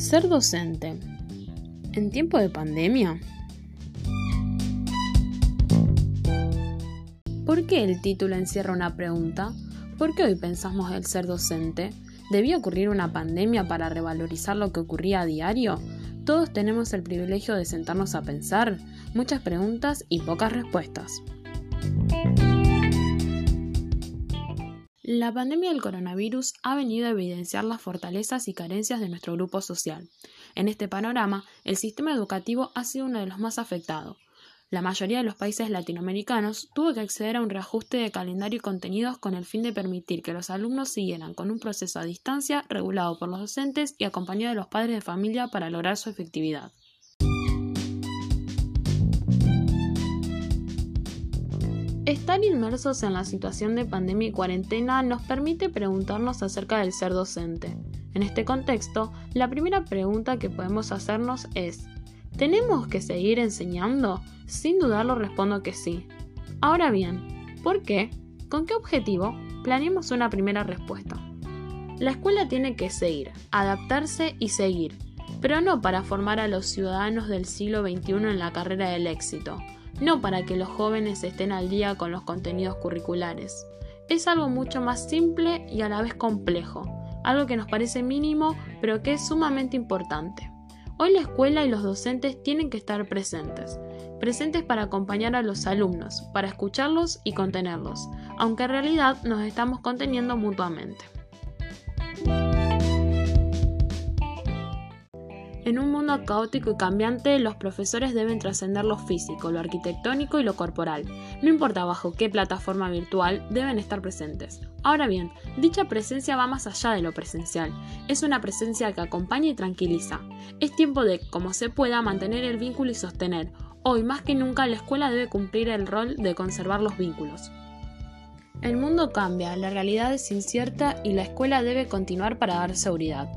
Ser docente. ¿En tiempo de pandemia? ¿Por qué el título encierra una pregunta? ¿Por qué hoy pensamos el ser docente? ¿Debía ocurrir una pandemia para revalorizar lo que ocurría a diario? Todos tenemos el privilegio de sentarnos a pensar. Muchas preguntas y pocas respuestas. La pandemia del coronavirus ha venido a evidenciar las fortalezas y carencias de nuestro grupo social. En este panorama, el sistema educativo ha sido uno de los más afectados. La mayoría de los países latinoamericanos tuvo que acceder a un reajuste de calendario y contenidos con el fin de permitir que los alumnos siguieran con un proceso a distancia regulado por los docentes y acompañado de los padres de familia para lograr su efectividad. Estar inmersos en la situación de pandemia y cuarentena nos permite preguntarnos acerca del ser docente. En este contexto, la primera pregunta que podemos hacernos es, ¿tenemos que seguir enseñando? Sin dudarlo respondo que sí. Ahora bien, ¿por qué? ¿Con qué objetivo? Planeemos una primera respuesta. La escuela tiene que seguir, adaptarse y seguir, pero no para formar a los ciudadanos del siglo XXI en la carrera del éxito, no para que los jóvenes estén al día con los contenidos curriculares. Es algo mucho más simple y a la vez complejo, algo que nos parece mínimo pero que es sumamente importante. Hoy la escuela y los docentes tienen que estar presentes, presentes para acompañar a los alumnos, para escucharlos y contenerlos, aunque en realidad nos estamos conteniendo mutuamente. En un mundo caótico y cambiante, los profesores deben trascender lo físico, lo arquitectónico y lo corporal. No importa bajo qué plataforma virtual, deben estar presentes. Ahora bien, dicha presencia va más allá de lo presencial. Es una presencia que acompaña y tranquiliza. Es tiempo de, como se pueda, mantener el vínculo y sostener. Hoy más que nunca la escuela debe cumplir el rol de conservar los vínculos. El mundo cambia, la realidad es incierta y la escuela debe continuar para dar seguridad.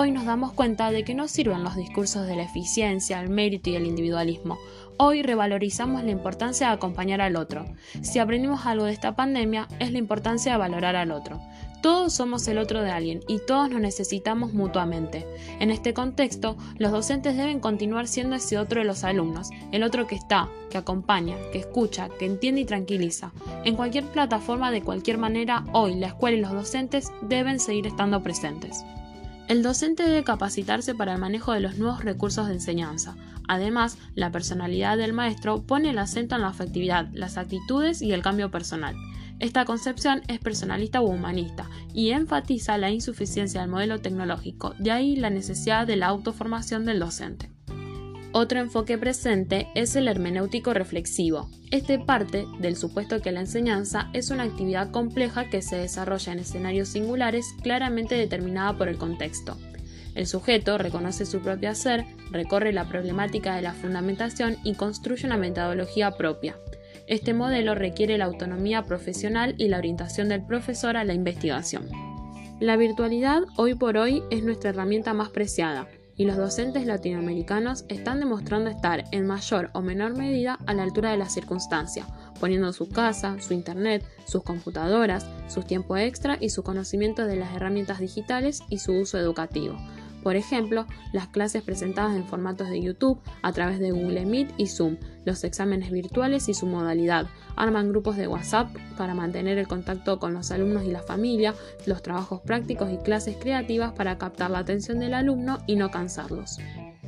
Hoy nos damos cuenta de que no sirven los discursos de la eficiencia, el mérito y el individualismo. Hoy revalorizamos la importancia de acompañar al otro. Si aprendimos algo de esta pandemia, es la importancia de valorar al otro. Todos somos el otro de alguien y todos nos necesitamos mutuamente. En este contexto, los docentes deben continuar siendo ese otro de los alumnos, el otro que está, que acompaña, que escucha, que entiende y tranquiliza. En cualquier plataforma, de cualquier manera, hoy la escuela y los docentes deben seguir estando presentes. El docente debe capacitarse para el manejo de los nuevos recursos de enseñanza. Además, la personalidad del maestro pone el acento en la afectividad, las actitudes y el cambio personal. Esta concepción es personalista u humanista y enfatiza la insuficiencia del modelo tecnológico, de ahí la necesidad de la autoformación del docente. Otro enfoque presente es el hermenéutico reflexivo. Este parte del supuesto que la enseñanza es una actividad compleja que se desarrolla en escenarios singulares claramente determinada por el contexto. El sujeto reconoce su propio ser, recorre la problemática de la fundamentación y construye una metodología propia. Este modelo requiere la autonomía profesional y la orientación del profesor a la investigación. La virtualidad hoy por hoy es nuestra herramienta más preciada, y los docentes latinoamericanos están demostrando estar en mayor o menor medida a la altura de la circunstancia, poniendo su casa, su internet, sus computadoras, su tiempo extra y su conocimiento de las herramientas digitales y su uso educativo. Por ejemplo, las clases presentadas en formatos de YouTube a través de Google Meet y Zoom, los exámenes virtuales y su modalidad, arman grupos de WhatsApp para mantener el contacto con los alumnos y la familia, los trabajos prácticos y clases creativas para captar la atención del alumno y no cansarlos.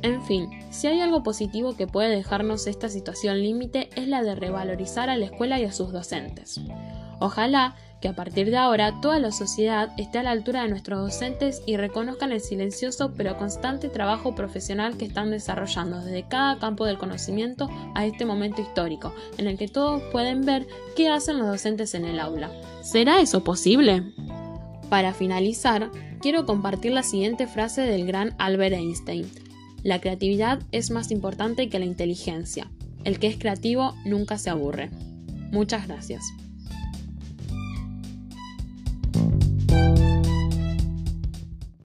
En fin, si hay algo positivo que puede dejarnos esta situación límite es la de revalorizar a la escuela y a sus docentes. Ojalá que a partir de ahora toda la sociedad esté a la altura de nuestros docentes y reconozcan el silencioso pero constante trabajo profesional que están desarrollando desde cada campo del conocimiento a este momento histórico, en el que todos pueden ver qué hacen los docentes en el aula. ¿Será eso posible? Para finalizar, quiero compartir la siguiente frase del gran Albert Einstein. La creatividad es más importante que la inteligencia. El que es creativo nunca se aburre. Muchas gracias.